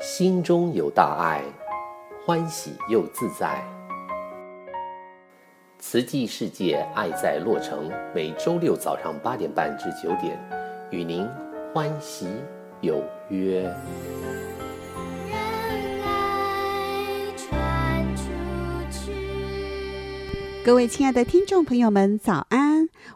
心中有大爱，欢喜又自在。慈济世界爱在洛城，每周六早上八点半至九点，与您欢喜有约。各位亲爱的听众朋友们，早安！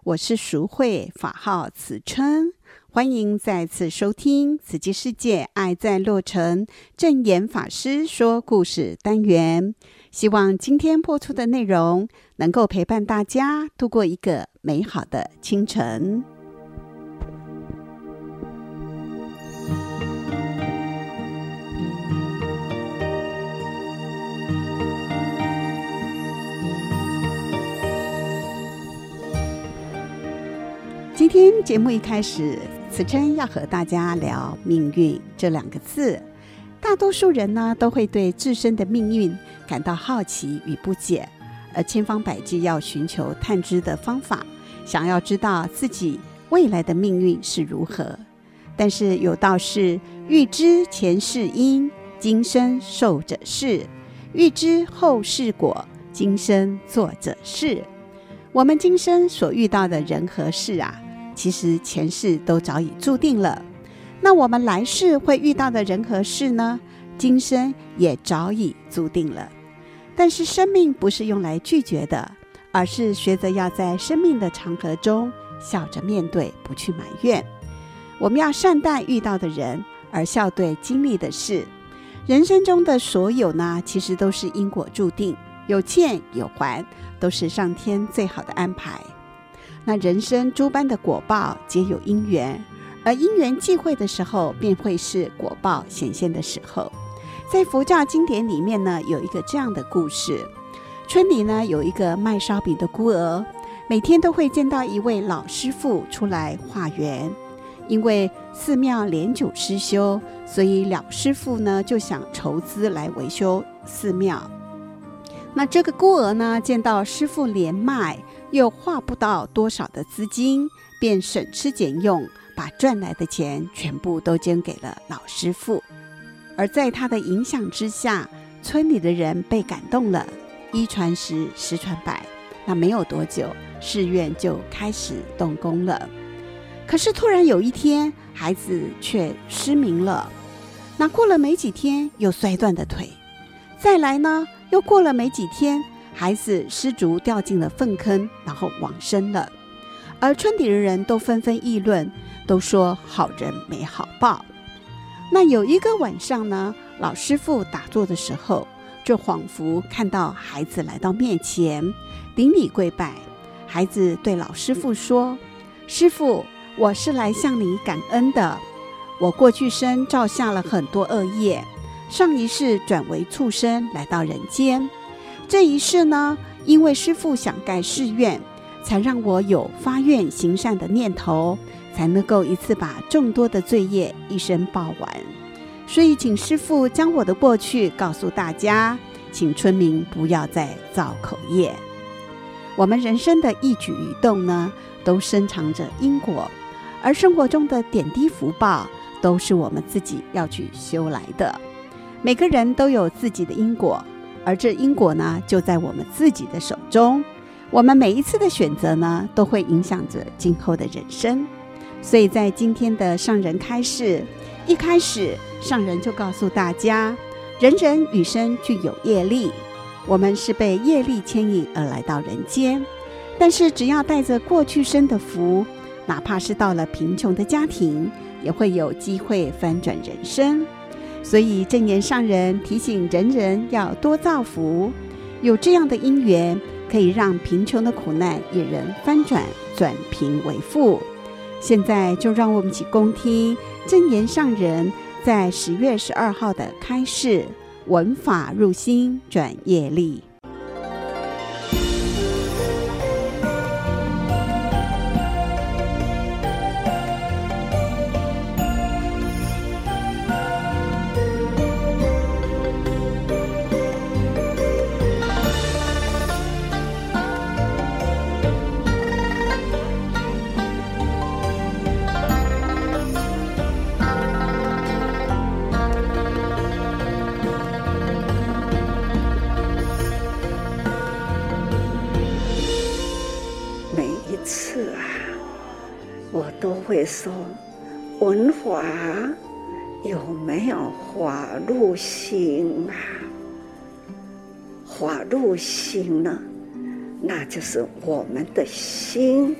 我是淑慧，法号慈春，欢迎再次收听《慈济世界爱在洛城》正言法师说故事单元。希望今天播出的内容能够陪伴大家度过一个美好的清晨。今天节目一开始，慈琛要和大家聊“命运”这两个字。大多数人呢，都会对自身的命运感到好奇与不解，而千方百计要寻求探知的方法，想要知道自己未来的命运是如何。但是有道是：“欲知前世因，今生受者是；欲知后世果，今生做者是。”我们今生所遇到的人和事啊。其实前世都早已注定了，那我们来世会遇到的人和事呢？今生也早已注定了。但是生命不是用来拒绝的，而是学着要在生命的长河中笑着面对，不去埋怨。我们要善待遇到的人，而笑对经历的事。人生中的所有呢，其实都是因果注定，有欠有还，都是上天最好的安排。那人生诸般的果报皆有因缘，而因缘际会的时候，便会是果报显现的时候。在佛教经典里面呢，有一个这样的故事：村里呢有一个卖烧饼的孤儿，每天都会见到一位老师傅出来化缘。因为寺庙年久失修，所以老师傅呢就想筹资来维修寺庙。那这个孤儿呢，见到师傅年迈，又花不到多少的资金，便省吃俭用，把赚来的钱全部都捐给了老师傅。而在他的影响之下，村里的人被感动了，一传十，十传百。那没有多久，寺院就开始动工了。可是突然有一天，孩子却失明了。那过了没几天，又摔断的腿。再来呢，又过了没几天。孩子失足掉进了粪坑，然后往生了。而村里的人都纷纷议论，都说好人没好报。那有一个晚上呢，老师傅打坐的时候，就仿佛看到孩子来到面前，顶礼跪拜。孩子对老师傅说：“师傅，我是来向你感恩的。我过去生造下了很多恶业，上一世转为畜生来到人间。”这一世呢，因为师父想盖寺院，才让我有发愿行善的念头，才能够一次把众多的罪业一生报完。所以，请师父将我的过去告诉大家，请村民不要再造口业。我们人生的一举一动呢，都深藏着因果，而生活中的点滴福报，都是我们自己要去修来的。每个人都有自己的因果。而这因果呢，就在我们自己的手中。我们每一次的选择呢，都会影响着今后的人生。所以在今天的上人开示，一开始上人就告诉大家：人人与生俱有业力，我们是被业力牵引而来到人间。但是只要带着过去生的福，哪怕是到了贫穷的家庭，也会有机会翻转人生。所以正言上人提醒人人要多造福，有这样的因缘，可以让贫穷的苦难也人翻转，转贫为富。现在就让我们一起恭听正言上人在十月十二号的开示：文法入心，转业力。会说：文化有没有法入心啊？法入心呢，那就是我们的心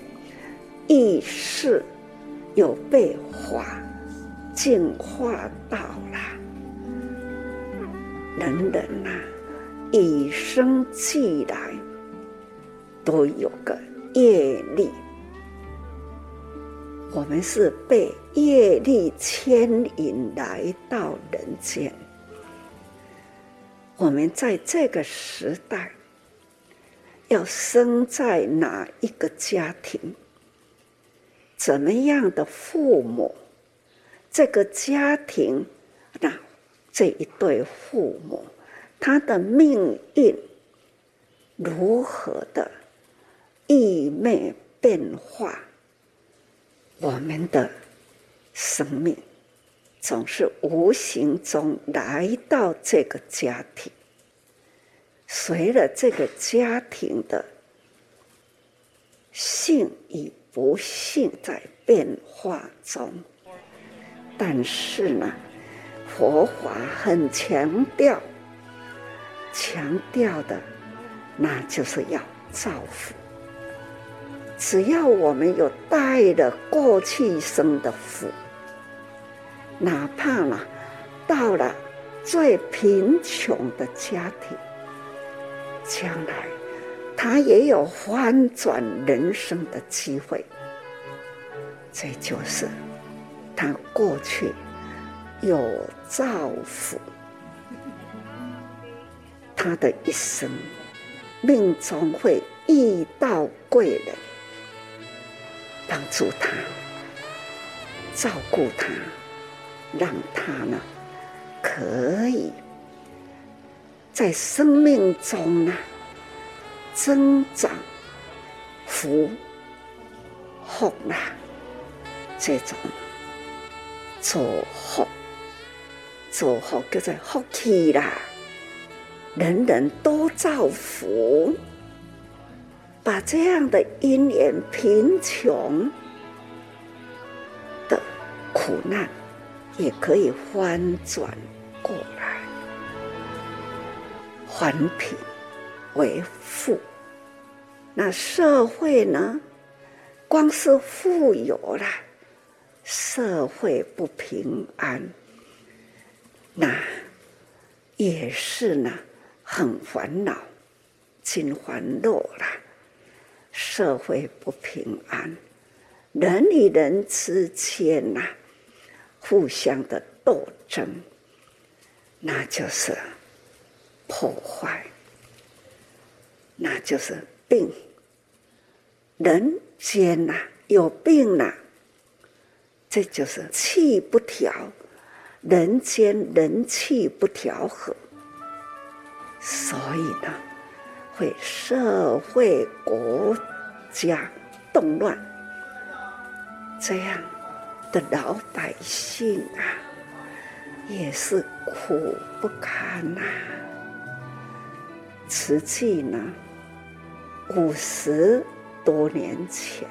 意识有被法净化到了。人人呐、啊，与生俱来都有个业力，我们是被业力牵引来到人间。我们在这个时代，要生在哪一个家庭？怎么样的父母？这个家庭，那这一对父母，他的命运如何的异昧变化？我们的生命。总是无形中来到这个家庭，随着这个家庭的幸与不幸在变化中，但是呢，佛法很强调，强调的那就是要造福。只要我们有带了过去生的福。哪怕呢，到了最贫穷的家庭，将来他也有翻转人生的机会。这就是他过去有造福，他的一生命中会遇到贵人，帮助他，照顾他。让他呢，可以在生命中呢增长福福啦，这种祝福祝福叫做福气啦，人人都造福，把这样的因缘贫穷的苦难。也可以翻转过来，还贫为富。那社会呢？光是富有了，社会不平安，那也是呢，很烦恼，心烦恼了。社会不平安，人与人之间呐。互相的斗争，那就是破坏，那就是病。人间呐、有病呐、这就是气不调，人间人气不调和，所以呢，会社会国家动乱，这样。的老百姓啊，也是苦不堪呐、啊。慈济呢，五十多年前，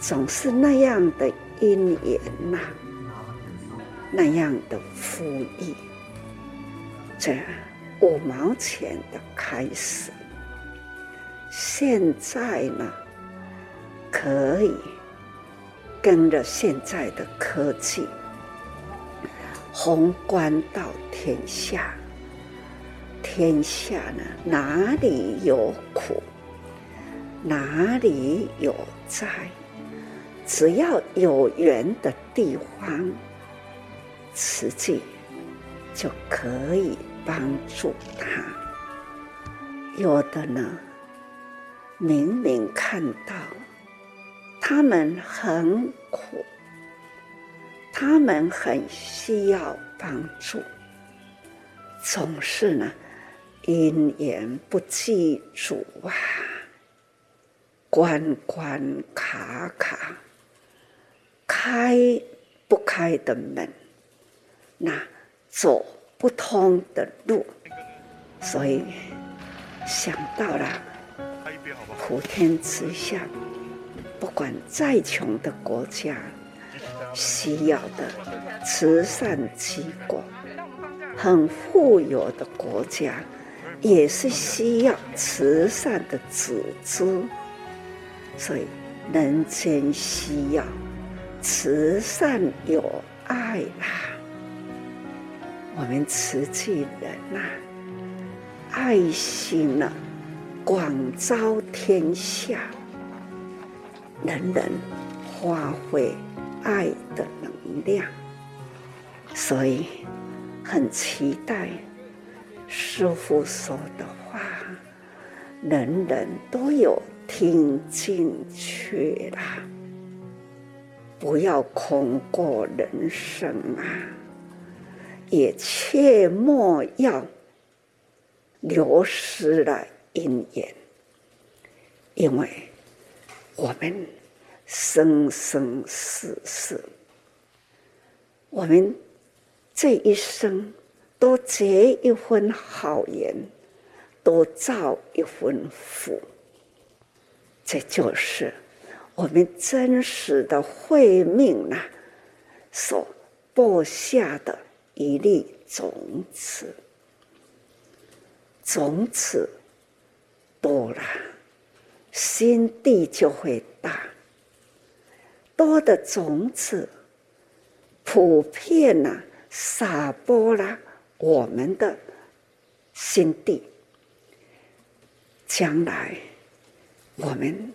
总是那样的因缘呐、那样的富裕，这五毛钱的开始，现在呢，可以。跟着现在的科技，宏观到天下，天下呢，哪里有苦，哪里有灾，只要有缘的地方，实际就可以帮助他。有的呢，明明看到。他们很苦，他们很需要帮助，总是呢，因缘不具足啊，关关卡卡，开不开的门，那走不通的路，所以想到了普天之下，不管再穷的国家，需要的慈善机构，很富有的国家，也是需要慈善的组织。所以，人间需要慈善有爱啦。我们慈济人呐、啊，爱心呢、啊，广招天下，人人发挥爱的能量，所以很期待师父说的话，人人都有听进去啦，不要空过人生啊！也切莫要流失了因缘，因为我们生生世世，我们这一生都结一份好缘，都造一份福，这就是我们真实的慧命啊，所播下的。一粒种子，种子多了，心地就会大。多的种子，普遍呐、啊，洒播了我们的心地。将来，我们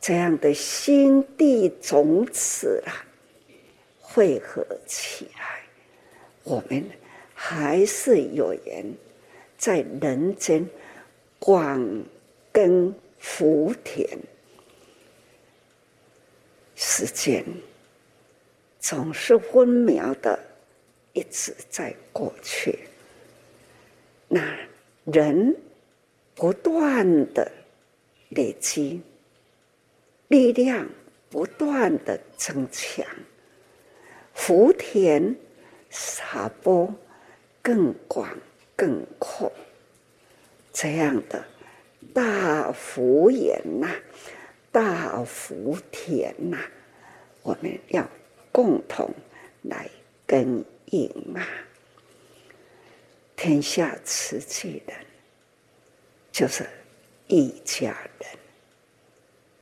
这样的心地种子啊，汇合起来。我们还是有缘在人间广耕福田，时间总是分秒的一直在过去，那人不断的累积，力量不断的增强，福田。撒播更广更阔，这样的大福缘呐，大福田呐，我们要共同来耕耘啊！天下慈济人就是一家人，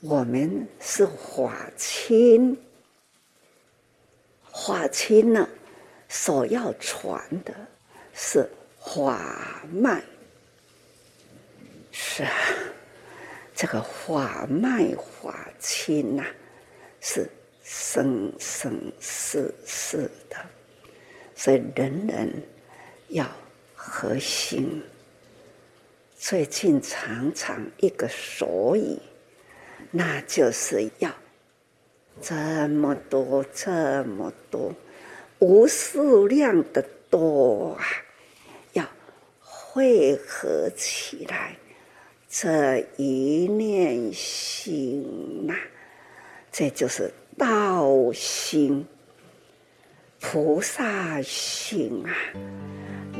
我们是法亲，法亲呢？所要传的是法脉，是啊，这个法脉法亲呐，是生生世世的，所以人人要核心。最近常常一个所以，那就是要这么多，这么多。无数量的多啊，要汇合起来，这一念心呐、啊，这就是道心、菩萨心啊！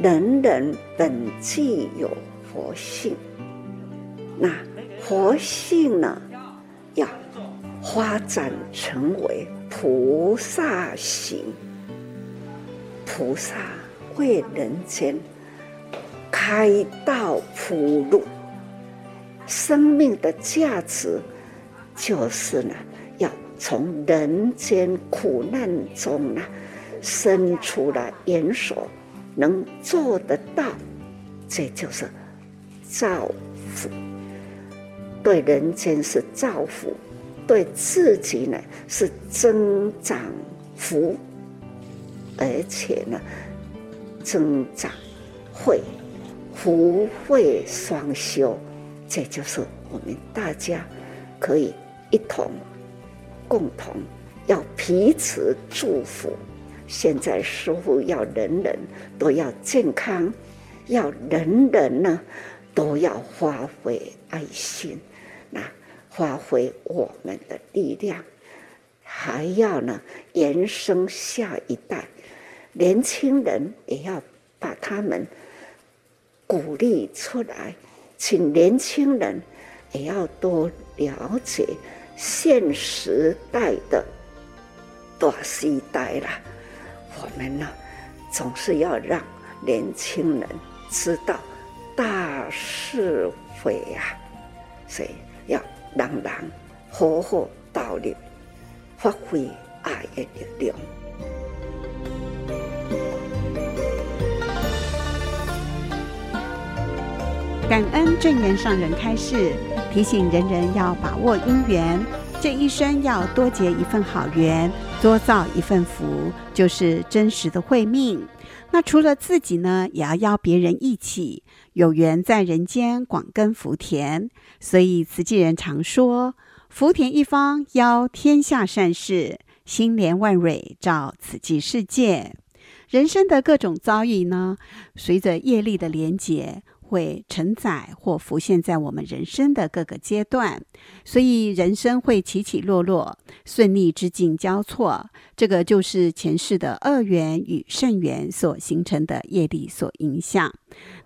人人本具有佛性，那佛性呢，要发展成为菩萨行。菩萨为人间开道铺路，生命的价值就是呢，要从人间苦难中呢，生出了缘所，能做得到，这就是造福。对人间是造福，对自己呢是增长福。而且呢，增长慧，福慧双修，这就是我们大家可以一同共同要彼此祝福。现在师父要人人都要健康，要人人呢都要发挥爱心，那发挥我们的力量，还要呢延伸下一代。年轻人也要把他们鼓励出来，请年轻人也要多了解现时代的大时代了。我们呢，总是要让年轻人知道大是非呀，所以要让人好好道理，发挥爱的力量。感恩证严上人开示，提醒人人要把握因缘，这一生要多结一份好缘，多造一份福，就是真实的慧命。那除了自己呢，也要邀别人一起有缘在人间广耕福田。所以慈济人常说：“福田一方邀天下善事，心莲万蕊照慈济世界。”人生的各种遭遇呢，随着业力的连结。会承载或浮现在我们人生的各个阶段，所以人生会起起落落，顺逆之境交错。这个就是前世的恶缘与善缘所形成的业力所影响。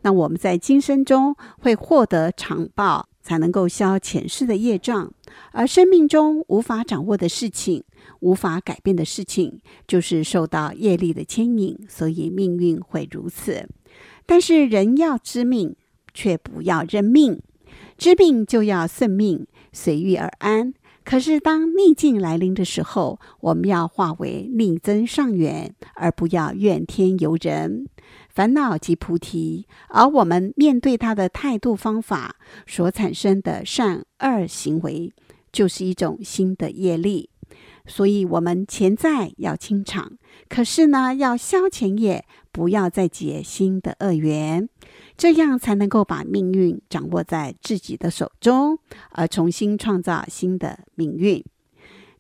那我们在今生中会获得长报，才能够消前世的业障。而生命中无法掌握的事情、无法改变的事情，就是受到业力的牵引，所以命运会如此。但是人要知命，却不要认命。知命就要顺命，随遇而安。可是当逆境来临的时候，我们要化为逆增上缘，而不要怨天尤人。烦恼即菩提，而我们面对它的态度方法所产生的善恶行为，就是一种新的业力。所以，我们潜在要清场，可是呢，要消前业，不要再结新的恶缘，这样才能够把命运掌握在自己的手中，而重新创造新的命运。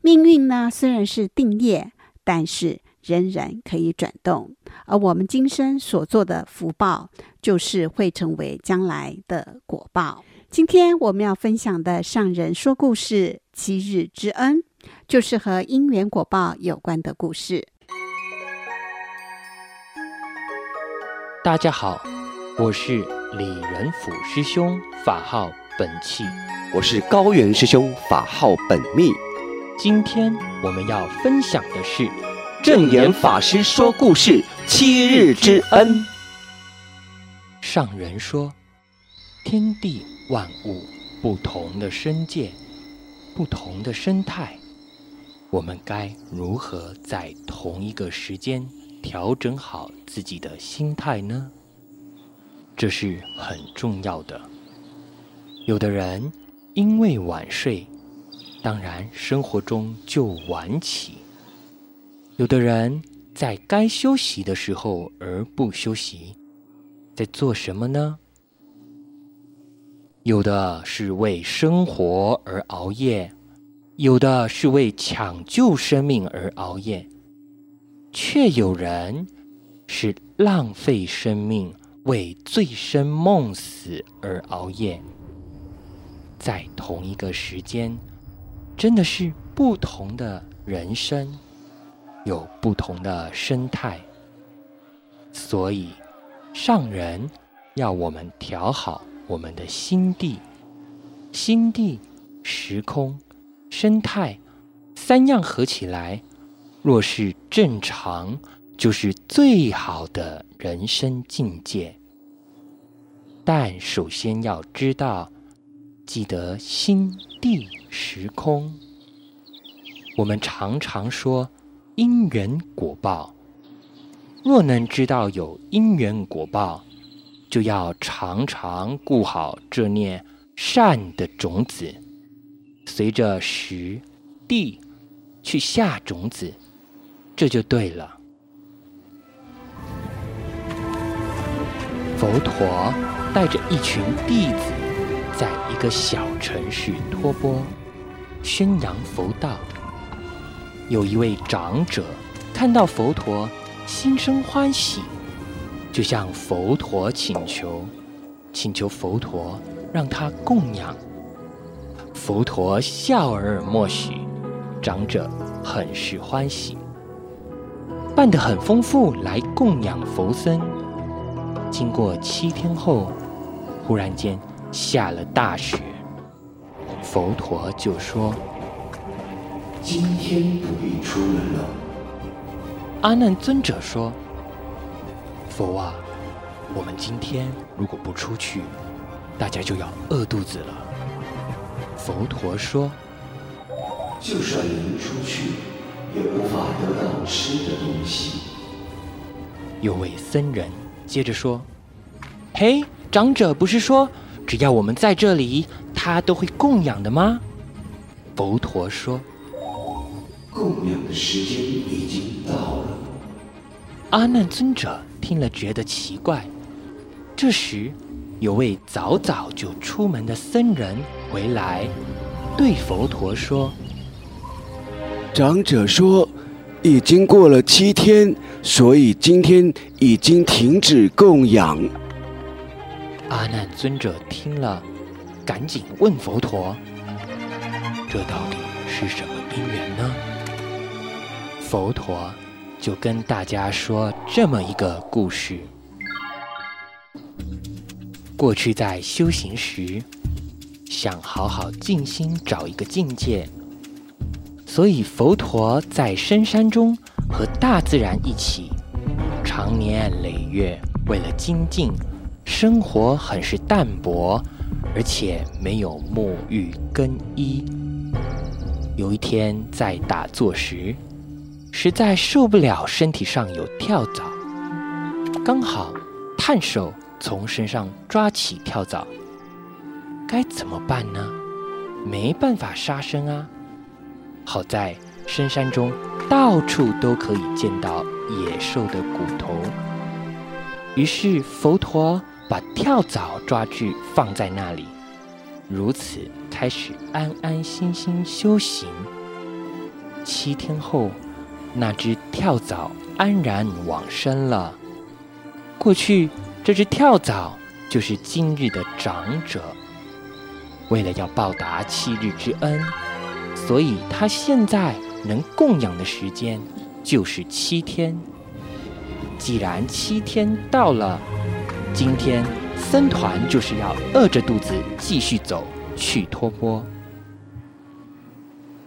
命运呢，虽然是定业，但是仍然可以转动。而我们今生所做的福报，就是会成为将来的果报。今天我们要分享的上人说故事七日之恩。就是和因缘果报有关的故事。大家好，我是李仁甫师兄，法号本契；我是高原师兄，法号本密。今天我们要分享的是正言法师说故事七日之恩。上人说，天地万物不同的生界，不同的生态。我们该如何在同一个时间调整好自己的心态呢？这是很重要的。有的人因为晚睡，当然生活中就晚起；有的人在该休息的时候而不休息，在做什么呢？有的是为生活而熬夜。有的是为抢救生命而熬夜，却有人是浪费生命，为醉生梦死而熬夜。在同一个时间，真的是不同的人生，有不同的生态。所以，上人要我们调好我们的心地，心地时空。生态三样合起来，若是正常，就是最好的人生境界。但首先要知道，记得心地时空。我们常常说因缘果报，若能知道有因缘果报，就要常常顾好这念善的种子。随着时地去下种子，这就对了。佛陀带着一群弟子，在一个小城市托钵，宣扬佛道。有一位长者看到佛陀，心生欢喜，就向佛陀请求，请求佛陀让他供养。佛陀笑而默许，长者很是欢喜，办得很丰富来供养佛僧。经过七天后，忽然间下了大雪，佛陀就说：“今天不必出门了。”阿难尊者说：“佛啊，我们今天如果不出去，大家就要饿肚子了。”佛陀说：“就算能出去，也无法得到吃的东西。”有位僧人接着说：“嘿，长者不是说只要我们在这里，他都会供养的吗？”佛陀说。供养的时间已经到了。阿难尊者听了觉得奇怪。这时，有位早早就出门的僧人回来，对佛陀说：“长者说，已经过了七天，所以今天已经停止供养。”阿难尊者听了，赶紧问佛陀：“这到底是什么因缘呢？”佛陀就跟大家说这么一个故事：过去在修行时，想好好静心找一个境界，所以佛陀在深山中和大自然一起，长年累月为了精进，生活很是淡薄，而且没有沐浴更衣。有一天在打坐时，实在受不了身体上有跳蚤，刚好探手从身上抓起跳蚤，该怎么办呢？没办法杀生啊！好在深山中到处都可以见到野兽的骨头，于是佛陀把跳蚤抓去放在那里，如此开始安安心心修行。七天后。那只跳蚤安然往生了。过去，这只跳蚤就是今日的长者。为了要报答七日之恩，所以他现在能供养的时间就是七天。既然七天到了，今天僧团就是要饿着肚子继续走去托钵。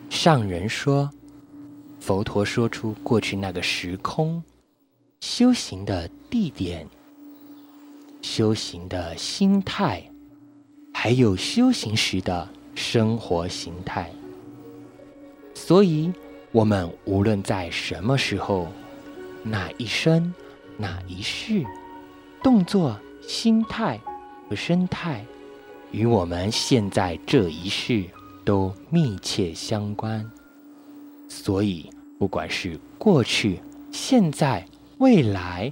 上人说。佛陀说出过去那个时空，修行的地点、修行的心态，还有修行时的生活形态。所以，我们无论在什么时候、哪一生、哪一世，动作、心态和生态，与我们现在这一世都密切相关。所以，不管是过去、现在、未来，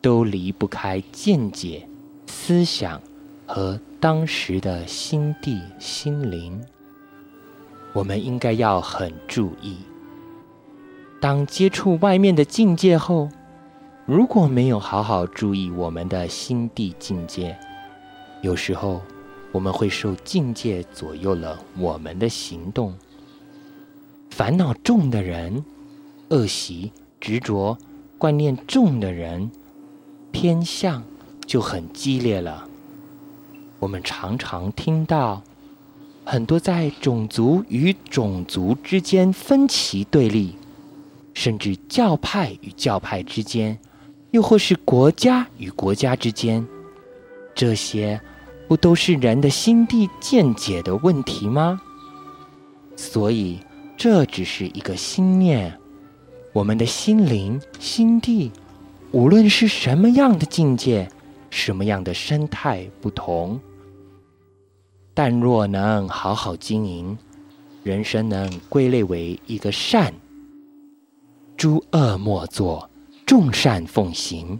都离不开见解、思想和当时的心地心灵。我们应该要很注意，当接触外面的境界后，如果没有好好注意我们的心地境界，有时候我们会受境界左右了我们的行动。烦恼重的人，恶习执着观念重的人，偏向就很激烈了。我们常常听到很多在种族与种族之间分歧对立，甚至教派与教派之间，又或是国家与国家之间，这些不都是人的心地见解的问题吗？所以。这只是一个心念，我们的心灵、心地，无论是什么样的境界，什么样的生态不同，但若能好好经营，人生能归类为一个善，诸恶莫作，众善奉行。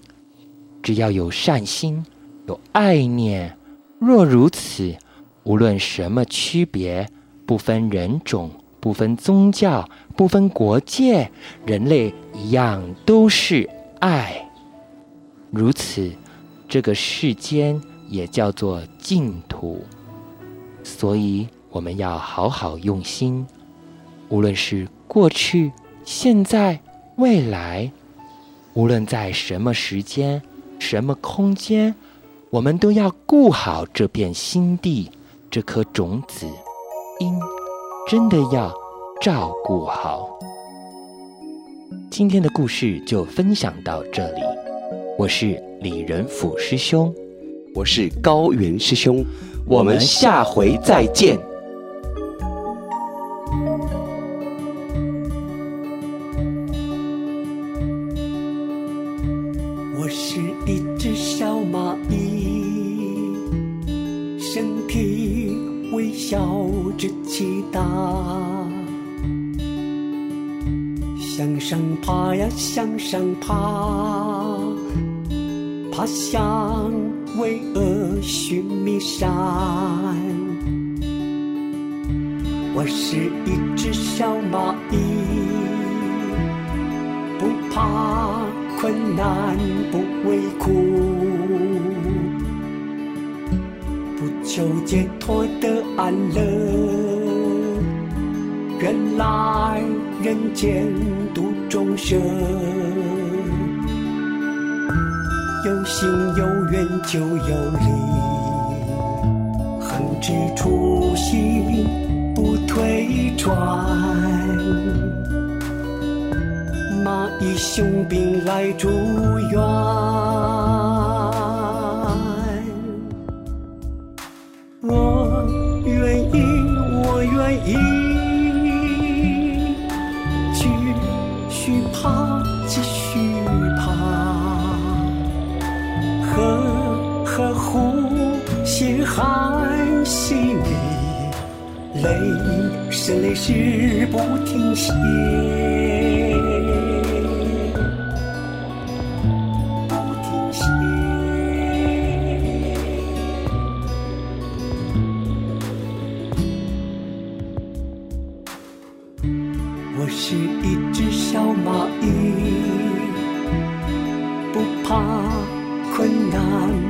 只要有善心，有爱念，若如此，无论什么区别，不分人种。不分宗教，不分国界，人类一样都是爱。如此，这个世间也叫做净土。所以，我们要好好用心，无论是过去、现在、未来，无论在什么时间、什么空间，我们都要顾好这片心地，这颗种子。因真的要照顾好。今天的故事就分享到这里，我是李仁甫师兄，我是高原师兄，我们下回再见。生，有心有缘就有理，恒志初心不退转。蚂蚁雄兵来助援，累是累，是不停歇，不停歇。我是一只小蚂蚁，不怕困难。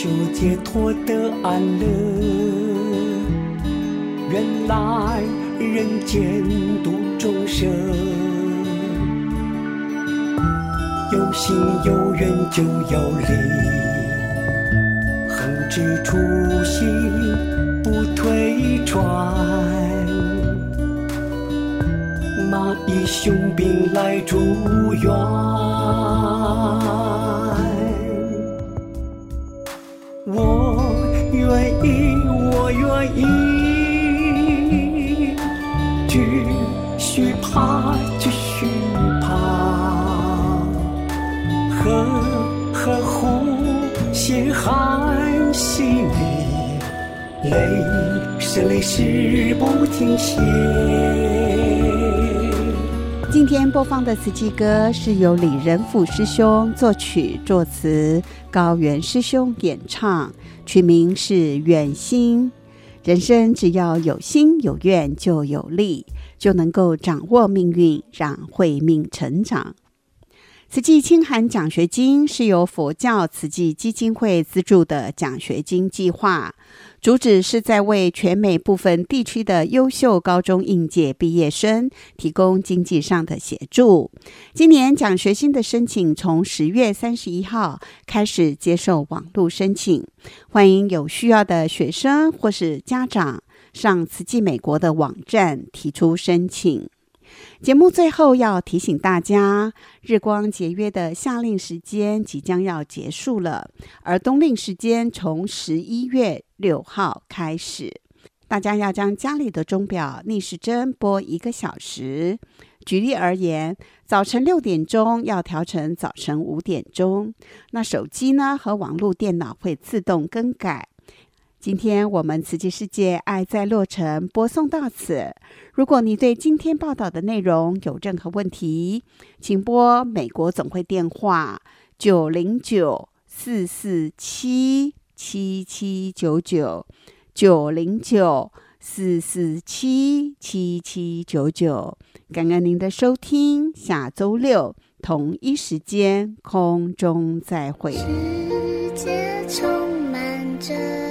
求解脱得安乐，原来人间度众生，有心有缘就有力，恒志初心不退转，蚂蚁雄兵来助援。愿意继续爬，继续爬，呵呵呼吸含吸你，泪是泪是不停歇。今天播放的慈济歌是由李仁甫师兄作曲作词，高原师兄演唱，曲名是《愿心》。人生只要有心有愿就有力，就能够掌握命运，让慧命成长。慈济清寒奖学金是由佛教慈济基金会资助的奖学金计划。主旨是在为全美部分地区的优秀高中应届毕业生提供经济上的协助。今年奖学金的申请从十月三十一号开始接受网络申请，欢迎有需要的学生或是家长上慈济美国的网站提出申请。节目最后要提醒大家，日光节约的夏令时间即将要结束了，而冬令时间从十一月六号开始。大家要将家里的钟表逆时针拨一个小时。举例而言，早晨六点钟要调成早晨五点钟。那手机呢和网络电脑会自动更改。今天我们慈济世界爱在洛城播送到此。如果你对今天报道的内容有任何问题，请拨美国总会电话九零九四四七七七九九九零九四四七七七九九。感恩您的收听，下周六同一时间空中再会。世界充满着。